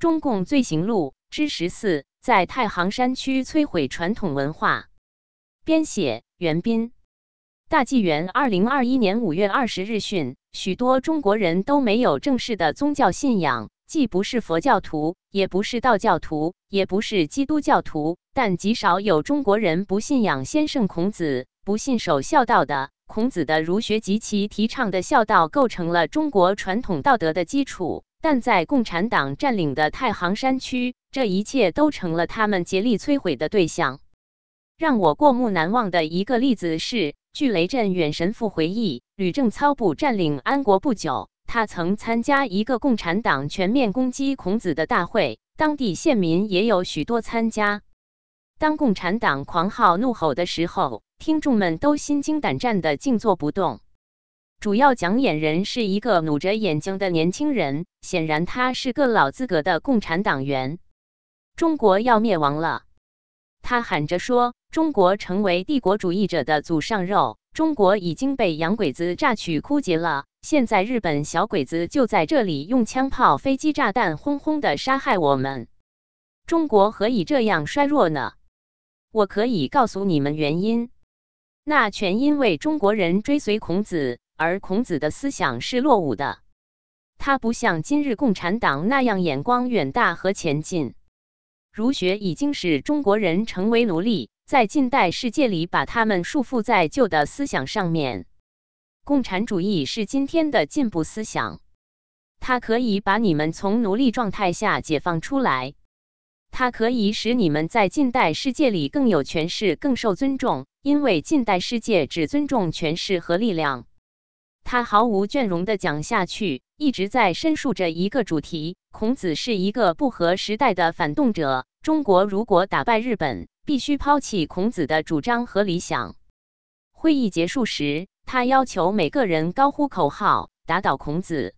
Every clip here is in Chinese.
中共罪行录之十四，在太行山区摧毁传统文化。编写：袁斌。大纪元二零二一年五月二十日讯，许多中国人都没有正式的宗教信仰，既不是佛教徒，也不是道教徒，也不是基督教徒，但极少有中国人不信仰先圣孔子，不信守孝道的。孔子的儒学及其提倡的孝道构成了中国传统道德的基础，但在共产党占领的太行山区，这一切都成了他们竭力摧毁的对象。让我过目难忘的一个例子是。据雷震远神父回忆，吕正操部占领安国不久，他曾参加一个共产党全面攻击孔子的大会，当地县民也有许多参加。当共产党狂号怒吼的时候，听众们都心惊胆战的静坐不动。主要讲演人是一个努着眼睛的年轻人，显然他是个老资格的共产党员。中国要灭亡了，他喊着说。中国成为帝国主义者的祖上肉，中国已经被洋鬼子榨取枯竭了。现在日本小鬼子就在这里用枪炮、飞机、炸弹轰轰的杀害我们。中国何以这样衰弱呢？我可以告诉你们原因，那全因为中国人追随孔子，而孔子的思想是落伍的。他不像今日共产党那样眼光远大和前进。儒学已经使中国人成为奴隶。在近代世界里，把他们束缚在旧的思想上面。共产主义是今天的进步思想，它可以把你们从奴隶状态下解放出来，它可以使你们在近代世界里更有权势、更受尊重。因为近代世界只尊重权势和力量。他毫无倦容地讲下去，一直在申述着一个主题：孔子是一个不合时代的反动者。中国如果打败日本，必须抛弃孔子的主张和理想。会议结束时，他要求每个人高呼口号：“打倒孔子，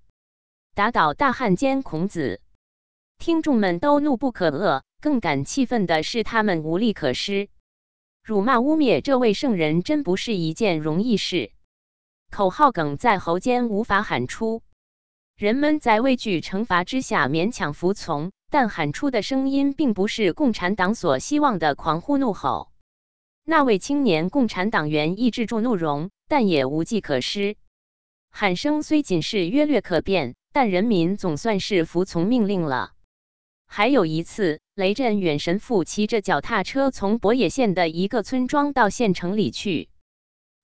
打倒大汉奸孔子！”听众们都怒不可遏，更感气愤的是他们无力可施。辱骂污蔑这位圣人，真不是一件容易事。口号梗在喉间，无法喊出。人们在畏惧惩罚之下勉强服从。但喊出的声音并不是共产党所希望的狂呼怒吼。那位青年共产党员抑制住怒容，但也无计可施。喊声虽仅是约略可辨，但人民总算是服从命令了。还有一次，雷震远神父骑着脚踏车从博野县的一个村庄到县城里去。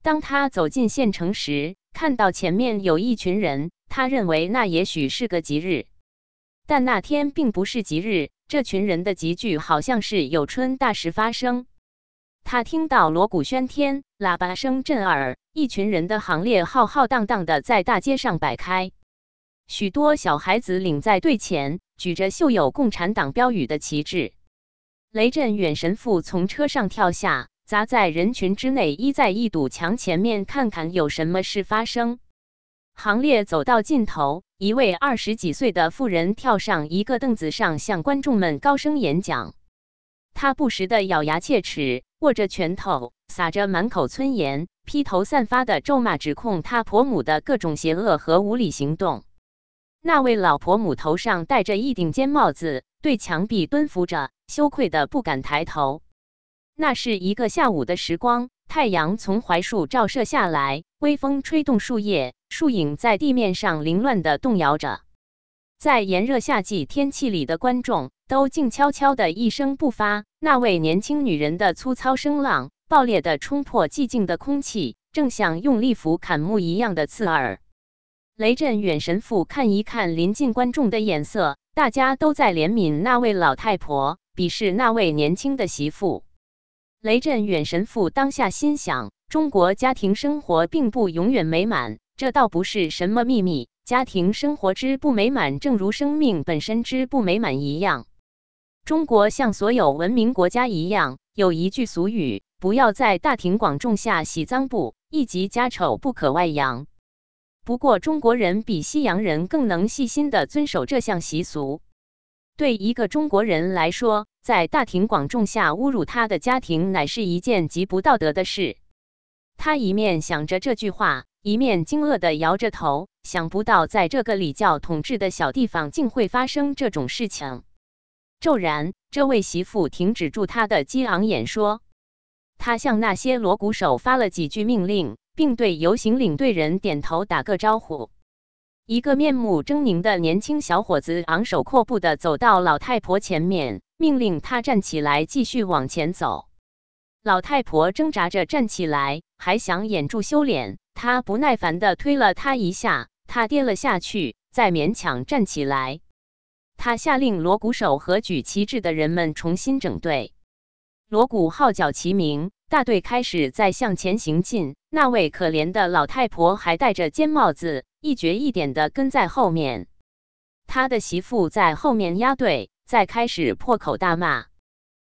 当他走进县城时，看到前面有一群人，他认为那也许是个吉日。但那天并不是吉日，这群人的集聚好像是有春大事发生。他听到锣鼓喧天，喇叭声震耳，一群人的行列浩浩荡荡的在大街上摆开，许多小孩子领在队前，举着绣有共产党标语的旗帜。雷震远神父从车上跳下，砸在人群之内，依在一堵墙前面，看看有什么事发生。行列走到尽头，一位二十几岁的妇人跳上一个凳子上，向观众们高声演讲。他不时地咬牙切齿，握着拳头，撒着满口村言，披头散发的咒骂，指控他婆母的各种邪恶和无理行动。那位老婆母头上戴着一顶尖帽子，对墙壁蹲伏着，羞愧的不敢抬头。那是一个下午的时光，太阳从槐树照射下来，微风吹动树叶。树影在地面上凌乱地动摇着，在炎热夏季天气里的观众都静悄悄的一声不发。那位年轻女人的粗糙声浪，爆裂地冲破寂静的空气，正像用利斧砍木一样的刺耳。雷震远神父看一看临近观众的眼色，大家都在怜悯那位老太婆，鄙视那位年轻的媳妇。雷震远神父当下心想：中国家庭生活并不永远美满。这倒不是什么秘密，家庭生活之不美满，正如生命本身之不美满一样。中国像所有文明国家一样，有一句俗语：“不要在大庭广众下洗脏布，一及家丑不可外扬。”不过，中国人比西洋人更能细心地遵守这项习俗。对一个中国人来说，在大庭广众下侮辱他的家庭，乃是一件极不道德的事。他一面想着这句话。一面惊愕地摇着头，想不到在这个礼教统治的小地方，竟会发生这种事情。骤然，这位媳妇停止住他的激昂演说，他向那些锣鼓手发了几句命令，并对游行领队人点头打个招呼。一个面目狰狞的年轻小伙子昂首阔步地走到老太婆前面，命令她站起来，继续往前走。老太婆挣扎着站起来，还想掩住羞脸。他不耐烦地推了她一下，她跌了下去，再勉强站起来。他下令锣鼓手和举旗帜的人们重新整队，锣鼓号角齐鸣，大队开始在向前行进。那位可怜的老太婆还戴着尖帽子，一瘸一点地跟在后面。他的媳妇在后面压队，再开始破口大骂。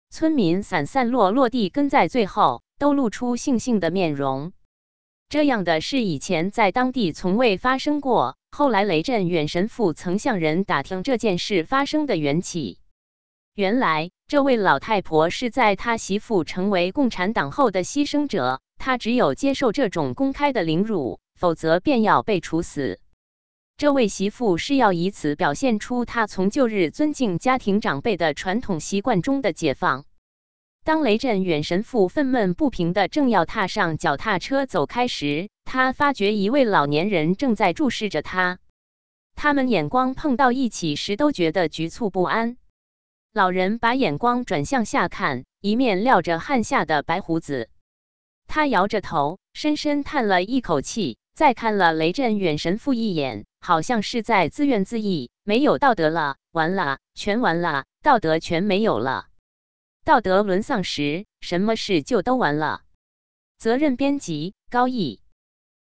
村民散散落落地跟在最后，都露出悻悻的面容。这样的事以前在当地从未发生过。后来雷震远神父曾向人打听这件事发生的缘起，原来这位老太婆是在他媳妇成为共产党后的牺牲者，她只有接受这种公开的凌辱，否则便要被处死。这位媳妇是要以此表现出她从旧日尊敬家庭长辈的传统习惯中的解放。当雷震远神父愤懑不平的正要踏上脚踏车走开时，他发觉一位老年人正在注视着他。他们眼光碰到一起时，都觉得局促不安。老人把眼光转向下看，一面撂着汗下的白胡子。他摇着头，深深叹了一口气，再看了雷震远神父一眼，好像是在自怨自艾：“没有道德了，完了，全完了，道德全没有了。”道德沦丧时，什么事就都完了。责任编辑：高毅。